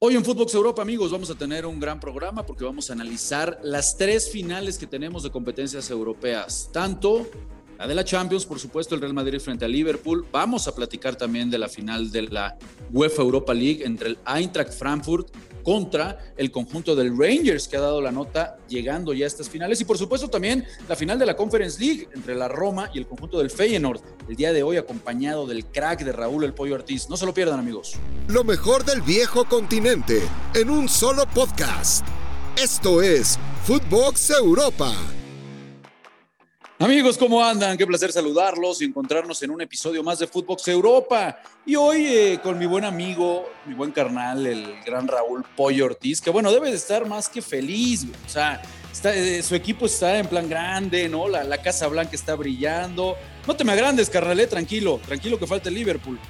Hoy en Footbox Europa, amigos, vamos a tener un gran programa porque vamos a analizar las tres finales que tenemos de competencias europeas, tanto la de la Champions, por supuesto, el Real Madrid frente a Liverpool. Vamos a platicar también de la final de la UEFA Europa League entre el Eintracht Frankfurt contra el conjunto del Rangers que ha dado la nota llegando ya a estas finales y por supuesto también la final de la Conference League entre la Roma y el conjunto del Feyenoord el día de hoy acompañado del crack de Raúl El Pollo Ortiz. No se lo pierdan amigos. Lo mejor del viejo continente en un solo podcast. Esto es Footbox Europa. Amigos, ¿cómo andan? Qué placer saludarlos y encontrarnos en un episodio más de Footbox Europa. Y hoy eh, con mi buen amigo, mi buen carnal, el gran Raúl Pollo Ortiz, que bueno, debe de estar más que feliz. O sea, eh, su equipo está en plan grande, ¿no? La, la, Casa Blanca está brillando. No te me agrandes, carnal, tranquilo, tranquilo que falta el Liverpool.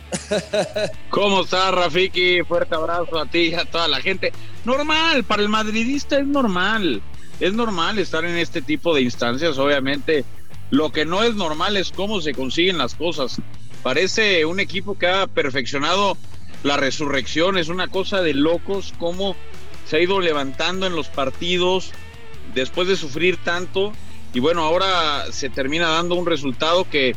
¿Cómo estás, Rafiki? Fuerte abrazo a ti y a toda la gente. Normal, para el madridista es normal. Es normal estar en este tipo de instancias, obviamente lo que no es normal es cómo se consiguen las cosas. Parece un equipo que ha perfeccionado la resurrección, es una cosa de locos cómo se ha ido levantando en los partidos después de sufrir tanto y bueno, ahora se termina dando un resultado que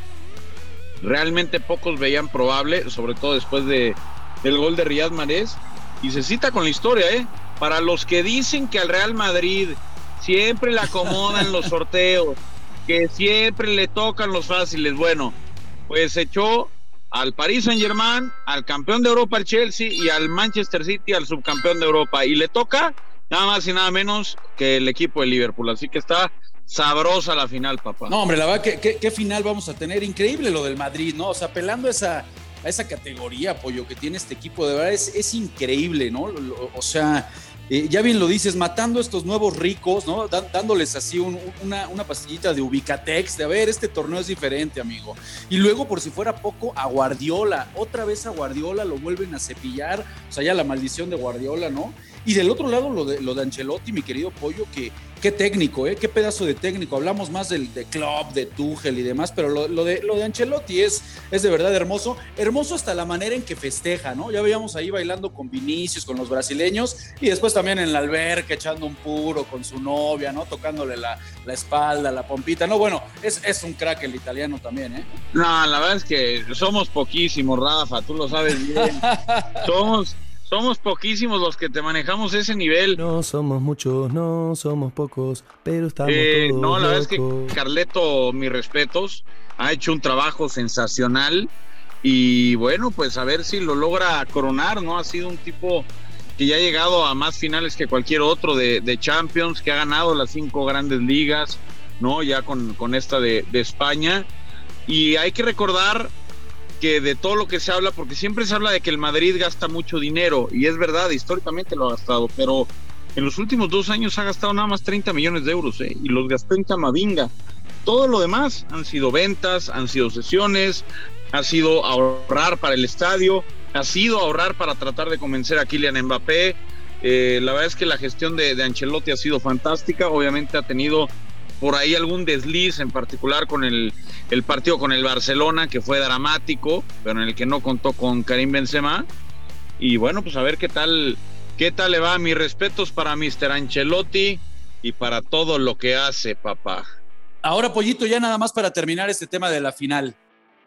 realmente pocos veían probable, sobre todo después de del gol de Riyad Mahrez y se cita con la historia, ¿eh? Para los que dicen que al Real Madrid siempre le acomodan los sorteos, que siempre le tocan los fáciles. Bueno, pues echó al Paris Saint Germain, al campeón de Europa, el Chelsea, y al Manchester City, al subcampeón de Europa. Y le toca nada más y nada menos que el equipo de Liverpool. Así que está sabrosa la final, papá. No, hombre, la verdad, ¿qué, qué, final vamos a tener? Increíble lo del Madrid, ¿no? O sea, apelando esa, a esa categoría, apoyo que tiene este equipo, de verdad es increíble, ¿no? O sea, ya bien lo dices, matando a estos nuevos ricos, ¿no? dándoles así una, una, pastillita de Ubicatex, de a ver, este torneo es diferente, amigo. Y luego, por si fuera poco, a Guardiola, otra vez a Guardiola lo vuelven a cepillar, o sea, ya la maldición de Guardiola, ¿no? Y del otro lado, lo de, lo de Ancelotti, mi querido Pollo, que qué técnico, ¿eh? Qué pedazo de técnico. Hablamos más del de Klopp, de Tuchel y demás, pero lo, de, lo de Ancelotti es, es de verdad hermoso. Hermoso hasta la manera en que festeja, ¿no? Ya veíamos ahí bailando con Vinicius, con los brasileños, y después también en la alberca echando un puro con su novia, ¿no? Tocándole la, la espalda, la pompita. No, bueno, es, es un crack el italiano también, ¿eh? No, la verdad es que somos poquísimos, Rafa, tú lo sabes bien. somos somos poquísimos los que te manejamos ese nivel. No somos muchos, no somos pocos, pero estamos eh, todos No, la verdad es que Carleto, mis respetos, ha hecho un trabajo sensacional y bueno, pues a ver si lo logra coronar, ¿no? Ha sido un tipo que ya ha llegado a más finales que cualquier otro de, Champions, que ha ganado las cinco grandes ligas, ¿no? Ya con, con esta de, de España. Y hay que recordar que de todo lo que se habla, porque siempre se habla de que el Madrid gasta mucho dinero, y es verdad, históricamente lo ha gastado, pero en los últimos dos años ha gastado nada más 30 millones de euros, ¿eh? y los gastó en Camavinga. Todo lo demás han sido ventas, han sido sesiones, ha sido ahorrar para el estadio, ha sido ahorrar para tratar de convencer a Kylian Mbappé. Eh, la verdad es que la gestión de, de Ancelotti ha sido fantástica, obviamente ha tenido por ahí algún desliz, en particular con el, partido con el Barcelona, que fue dramático, pero en el que no contó con Karim Benzema. Y bueno, pues a ver qué tal, qué tal le va. Mis respetos para Mr. Ancelotti y para todo lo que hace, papá. Ahora, Pollito, ya nada más para terminar este tema de la final.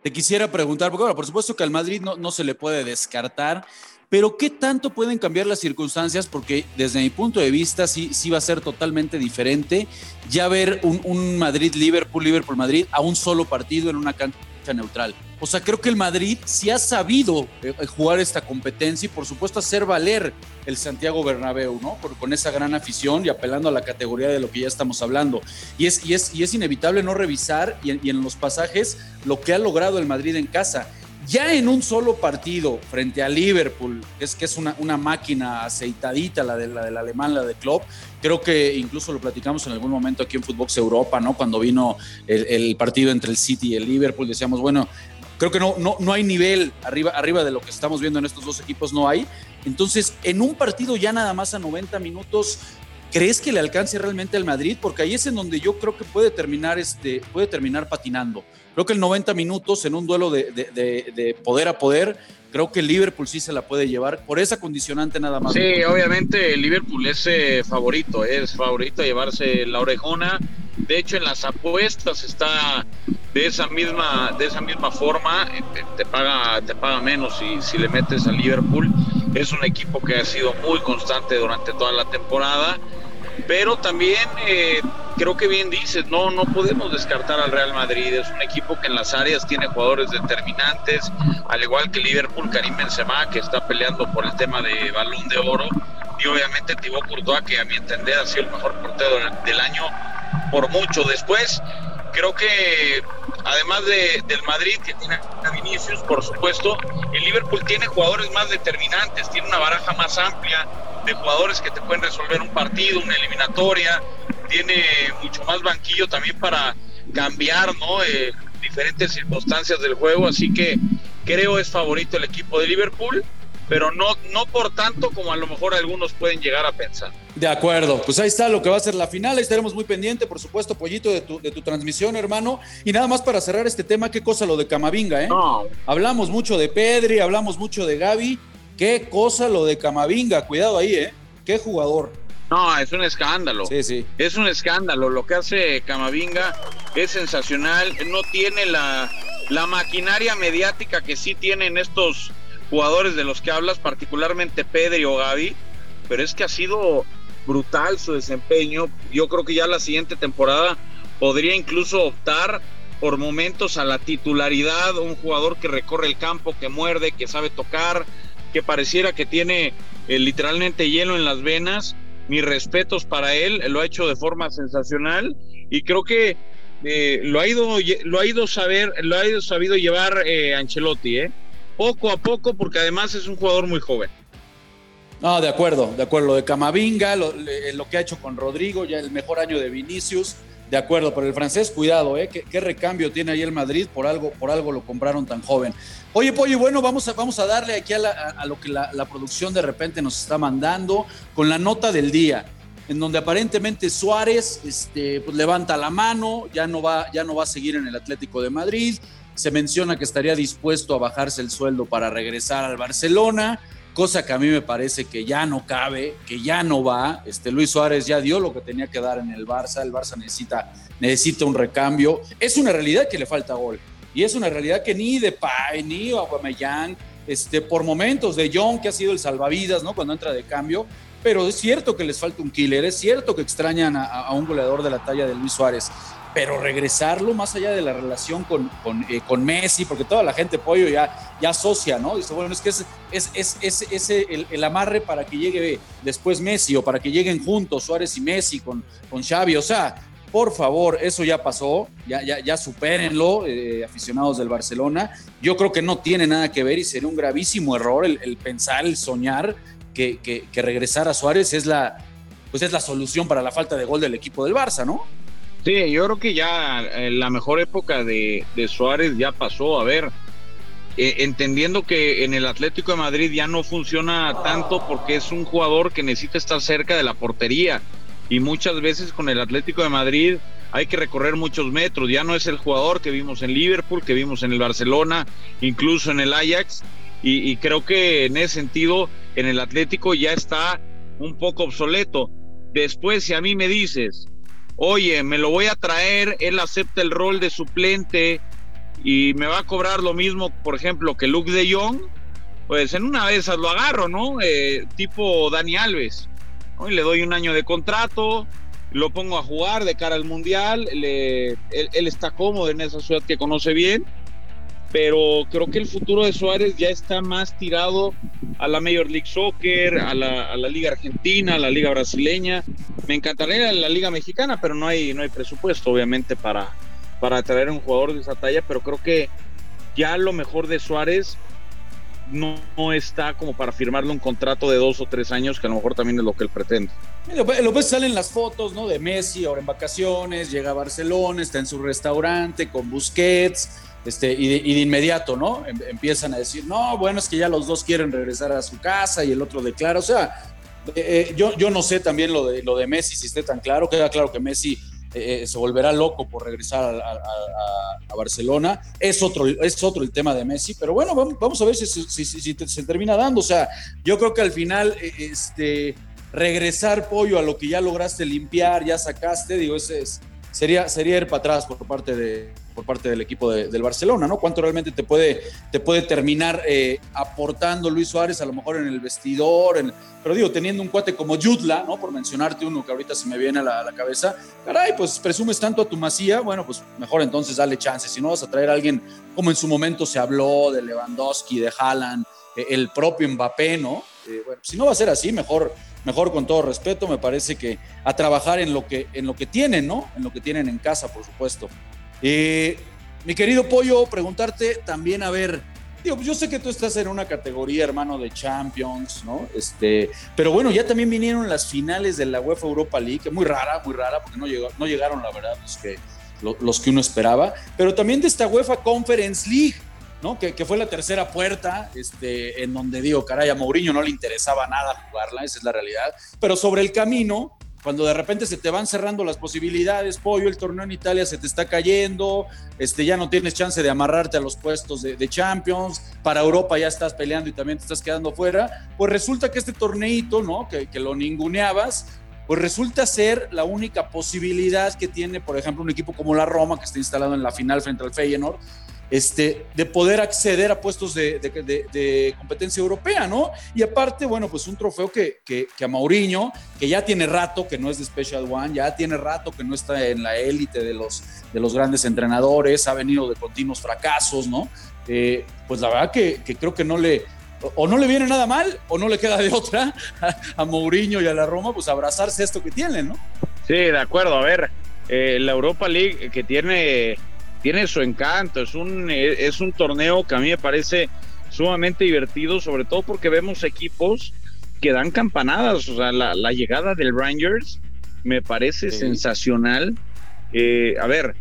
Te quisiera preguntar, porque bueno, por supuesto que al Madrid no, no se le puede descartar, pero ¿qué tanto pueden cambiar las circunstancias? Porque desde mi punto de vista sí, sí va a ser totalmente diferente ya ver un, Madrid-Liverpool, Liverpool-Madrid a un solo partido en una cancha neutral. O sea, creo que el Madrid sí ha sabido eh, eh, jugar esta competencia y por supuesto hacer valer el Santiago Bernabéu, ¿no? con esa gran afición y apelando a la categoría de lo que ya estamos hablando. Y es, y es, y es inevitable no revisar y en los pasajes lo que ha logrado el Madrid en casa ya en un solo partido frente a Liverpool, es, que es una, máquina aceitadita, la, de, la del alemán, la de Klopp, creo que incluso lo platicamos en algún momento aquí en Footbox Europa, ¿no? Cuando vino el, partido entre el City y el Liverpool, decíamos, bueno, creo que no, no, no hay nivel arriba, arriba de lo que estamos viendo en estos dos equipos, no hay. Entonces, en un partido ya nada más a 90 minutos, ¿Crees que le alcance realmente al Madrid? Porque ahí es en donde yo creo que puede terminar, este, puede terminar patinando. Creo que el 90 minutos en un duelo de, de poder a poder creo que el Liverpool sí se la puede llevar por esa condicionante nada más. Sí, obviamente Liverpool es eh, favorito, es favorito a llevarse la orejona. De hecho, en las apuestas está de esa misma, de esa misma forma, eh, te, paga, te paga menos si, si le metes al Liverpool. Es un equipo que ha sido muy constante durante toda la temporada pero también eh, creo que bien dices, no, no podemos descartar al Real Madrid, es un equipo que en las áreas tiene jugadores determinantes, al igual que Liverpool, Karim Benzema, que está peleando por el tema de balón de oro, y obviamente Thibaut Courtois, que a mi entender ha sido el mejor portero del año por mucho. Después, creo que además de, del Madrid, que tiene a Vinicius, por supuesto, el Liverpool tiene jugadores más determinantes, tiene una baraja más amplia, de jugadores que te pueden resolver un partido, una eliminatoria, tiene mucho más banquillo también para cambiar, ¿no? Eh, diferentes circunstancias del juego, así que creo es favorito el equipo de Liverpool, pero no, no por tanto como a lo mejor algunos pueden llegar a pensar. De acuerdo, pues ahí está lo que va a ser la final, estaremos muy pendientes, por supuesto, Pollito, de tu, de tu transmisión, hermano. Y nada más para cerrar este tema, qué cosa lo de Camavinga, ¿eh? Hablamos mucho de Pedri, hablamos mucho de Gaby, Qué cosa lo de Camavinga, cuidado ahí, ¿eh? Qué jugador. No, es un escándalo. Sí, sí. Es un escándalo. Lo que hace Camavinga es sensacional. No tiene la, la maquinaria mediática que sí tienen estos jugadores de los que hablas, particularmente Pedri o Gaby, pero es que ha sido brutal su desempeño. Yo creo que ya la siguiente temporada podría incluso optar por momentos a la titularidad, un jugador que recorre el campo, que muerde, que sabe tocar, que pareciera que tiene eh, literalmente hielo en las venas. Mis respetos para él, lo ha hecho de forma sensacional y creo que eh, lo ha ido lo ha ido saber lo ha ido sabido llevar eh, Ancelotti, ¿eh? poco a poco porque además es un jugador muy joven. No, de acuerdo, de acuerdo. Lo de Camavinga, lo, lo, que ha hecho con Rodrigo, ya el mejor año de Vinicius, de acuerdo. Pero el francés, cuidado, ¿eh? ¿Qué, recambio tiene ahí el Madrid? Por algo, por algo lo compraron tan joven. Oye, Pollo, bueno, vamos a, vamos a darle aquí a, lo que la, producción de repente nos está mandando con la nota del día, en donde aparentemente Suárez este, pues, levanta la mano, ya no, va, ya no va a seguir en el Atlético de Madrid, se menciona que estaría dispuesto a bajarse el sueldo para regresar al Barcelona, cosa que a mí me parece que ya no cabe, que ya no va. Este, Luis Suárez ya dio lo que tenía que dar en el Barça, el Barça necesita, necesita un recambio. Es una realidad que le falta gol y es una realidad que ni Depay, ni Aubameyang, este, por momentos de John, que ha sido el salvavidas, ¿no? Cuando entra de cambio, pero es cierto que les falta un killer, es cierto que extrañan a, un goleador de la talla de Luis Suárez, pero regresarlo más allá de la relación con, con, eh, Messi, porque toda la gente pollo ya, ya asocia, ¿no? Dice, bueno, es que es, es, es, es el, el, amarre para que llegue después Messi o para que lleguen juntos Suárez y Messi con, con Xavi, o sea, por favor, eso ya pasó, ya, ya, ya supérenlo, eh, aficionados del Barcelona. Yo creo que no tiene nada que ver y sería un gravísimo error el, pensar, el soñar que, que, regresar a Suárez es la, pues es la solución para la falta de gol del equipo del Barça, ¿no? Sí, yo creo que ya eh, la mejor época de, Suárez ya pasó. A ver, eh, entendiendo que en el Atlético de Madrid ya no funciona tanto porque es un jugador que necesita estar cerca de la portería y muchas veces con el Atlético de Madrid hay que recorrer muchos metros. Ya no es el jugador que vimos en Liverpool, que vimos en el Barcelona, incluso en el Ajax. Y, creo que en ese sentido, en el Atlético ya está un poco obsoleto. Después, si a mí me dices, oye, me lo voy a traer, él acepta el rol de suplente y me va a cobrar lo mismo, por ejemplo, que Luke de Jong, pues en una vez lo agarro, ¿no? Eh, tipo Dani Alves le doy un año de contrato, lo pongo a jugar de cara al mundial, él, está cómodo en esa ciudad que conoce bien, pero creo que el futuro de Suárez ya está más tirado a la Major League Soccer, a la, Liga Argentina, a la Liga Brasileña. Me encantaría la Liga Mexicana, pero no hay, no hay presupuesto, obviamente, para, para traer un jugador de esa talla, pero creo que ya lo mejor de Suárez no, está como para firmarle un contrato de dos o tres años, que a lo mejor también es lo que él pretende. Lo ves, salen las fotos, ¿no? De Messi ahora en vacaciones, llega a Barcelona, está en su restaurante con Busquets, este, y, de, inmediato, ¿no? Em, empiezan a decir, no, bueno, es que ya los dos quieren regresar a su casa y el otro declara, o sea, Eh, eh, yo, yo no sé también lo de, lo de Messi, si esté tan claro. Queda claro que Messi eh, se volverá loco por regresar a, Barcelona. Es otro, es otro el tema de Messi, pero bueno, vamos, a ver si, si, se termina dando. O sea, yo creo que al final, este, regresar pollo a lo que ya lograste limpiar, ya sacaste, digo, ese es sería, sería ir para atrás por parte, de, por parte del equipo del Barcelona, ¿no? ¿Cuánto realmente te puede, te puede terminar eh, aportando Luis Suárez, a lo mejor en el vestidor? En, pero digo, teniendo un cuate como Yutla, ¿no? Por mencionarte uno que ahorita se me viene a la, cabeza, caray, pues presumes tanto a tu masía, bueno, pues mejor entonces dale chance. Si no vas a traer a alguien como en su momento se habló de Lewandowski, de Haaland, eh, el propio Mbappé, ¿no? Eh, bueno, si no va a ser así, mejor mejor con todo respeto, me parece que a trabajar en lo que, en lo que tienen, ¿no? En lo que tienen en casa, por supuesto. Eh, mi querido Pollo, preguntarte también, a ver, digo, yo sé que tú estás en una categoría, hermano, de Champions, ¿no? Este, pero bueno, ya también vinieron las finales de la UEFA Europa League, muy rara, muy rara, porque no, llegó, no llegaron, la verdad, los que, los que uno esperaba, pero también de esta UEFA Conference League. Que, fue la tercera puerta, este, en donde digo, caray, a Mourinho no le interesaba nada jugarla, esa es la realidad. Pero sobre el camino, cuando de repente se te van cerrando las posibilidades, pollo, el torneo en Italia se te está cayendo, este, ya no tienes chance de amarrarte a los puestos de, Champions, para Europa ya estás peleando y también te estás quedando fuera, pues resulta que este torneito, ¿no? Que, que lo ninguneabas, pues resulta ser la única posibilidad que tiene, por ejemplo, un equipo como la Roma, que está instalado en la final frente al Feyenoord, este, de poder acceder a puestos de, competencia europea, ¿no? Y aparte, bueno, pues un trofeo que, que, a Mauriño, que ya tiene rato que no es de Special One, ya tiene rato que no está en la élite de los, de los grandes entrenadores, ha venido de continuos fracasos, ¿no? Eh, pues la verdad que, creo que no le, o no le viene nada mal, o no le queda de otra a, Mourinho y a la Roma, pues abrazarse esto que tienen, ¿no? Sí, de acuerdo. A ver, eh, la Europa League que tiene tiene su encanto, es un, es un torneo que a mí me parece sumamente divertido, sobre todo porque vemos equipos que dan campanadas, o sea, la, llegada del Rangers me parece sensacional. Eh, a ver,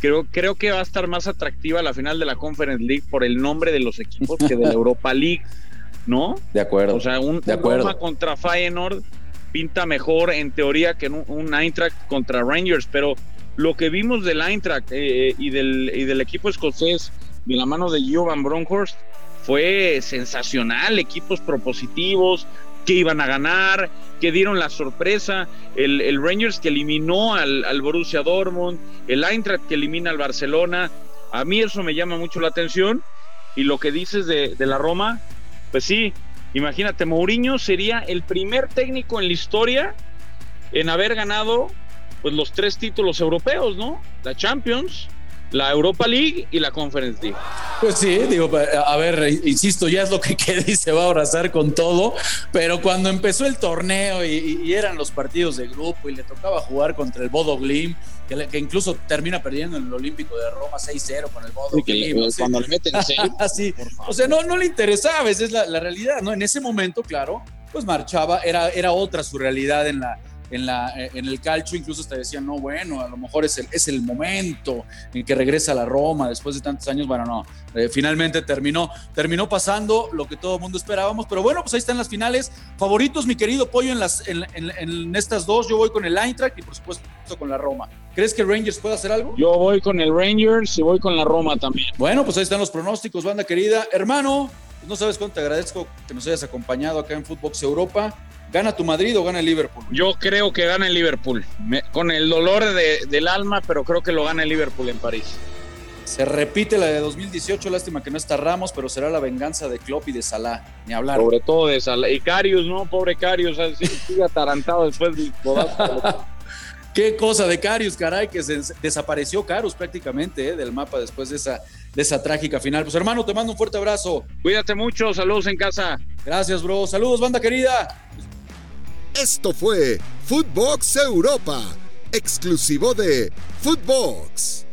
creo, creo que va a estar más atractiva la final de la Conference League por el nombre de los equipos que de la Europa League, ¿no? De acuerdo. O sea, un, de acuerdo. Roma contra Feyenoord pinta mejor en teoría que un, un Eintracht contra Rangers, pero lo que vimos del Eintracht eh, y, del, y del equipo escocés de la mano de Jovan Bronkhorst fue sensacional, equipos propositivos que iban a ganar, que dieron la sorpresa, el, Rangers que eliminó al, al, Borussia Dortmund, el Eintracht que elimina al Barcelona, a mí eso me llama mucho la atención. Y lo que dices de, de la Roma, pues sí, imagínate, Mourinho sería el primer técnico en la historia en haber ganado pues los tres títulos europeos, ¿no? La Champions, la Europa League y la Conference League. Pues sí, digo, a ver, insisto, ya es lo que queda y se va a abrazar con todo, pero cuando empezó el torneo y, eran los partidos de grupo y le tocaba jugar contra el Bodo Glim, que, incluso termina perdiendo en el Olímpico de Roma 6-0 con el Bodo Glim. cuando le meten 6. o sea, no, no le interesaba, esa es la, la, realidad, ¿no? En ese momento, claro, pues marchaba, era, era otra su realidad en la, en, la, en el calcio incluso te decían, no, bueno, a lo mejor es el, es el momento en que regresa a la Roma después de tantos años. Bueno, no, eh, finalmente terminó, terminó pasando lo que todo el mundo esperábamos, pero bueno, pues ahí están las finales. Favoritos, mi querido Pollo, en, las, en, en, estas dos, yo voy con el Eintracht y por supuesto con la Roma. ¿Crees que Rangers puede hacer algo? Yo voy con el Rangers y voy con la Roma también. Bueno, pues ahí están los pronósticos, banda querida. Hermano, no sabes cuánto te agradezco que nos hayas acompañado acá en Footbox Europa. ¿Gana tu Madrid o gana el Liverpool? Yo creo que gana el Liverpool. con el dolor del alma, pero creo que lo gana el Liverpool en París. Se repite la de 2018, lástima que no está Ramos, pero será la venganza de Klopp y de Salah, ni hablar. Sobre todo de Salah. Y Carius, ¿no? Pobre Carius, sigue atarantado después del Qué cosa de Carius, caray, que desapareció Carius prácticamente ¿eh? del mapa después de esa, de esa trágica final. Pues hermano, te mando un fuerte abrazo. Cuídate mucho, saludos en casa. Gracias, bro. Saludos, banda querida. Esto fue Footbox Europa, exclusivo de Footbox.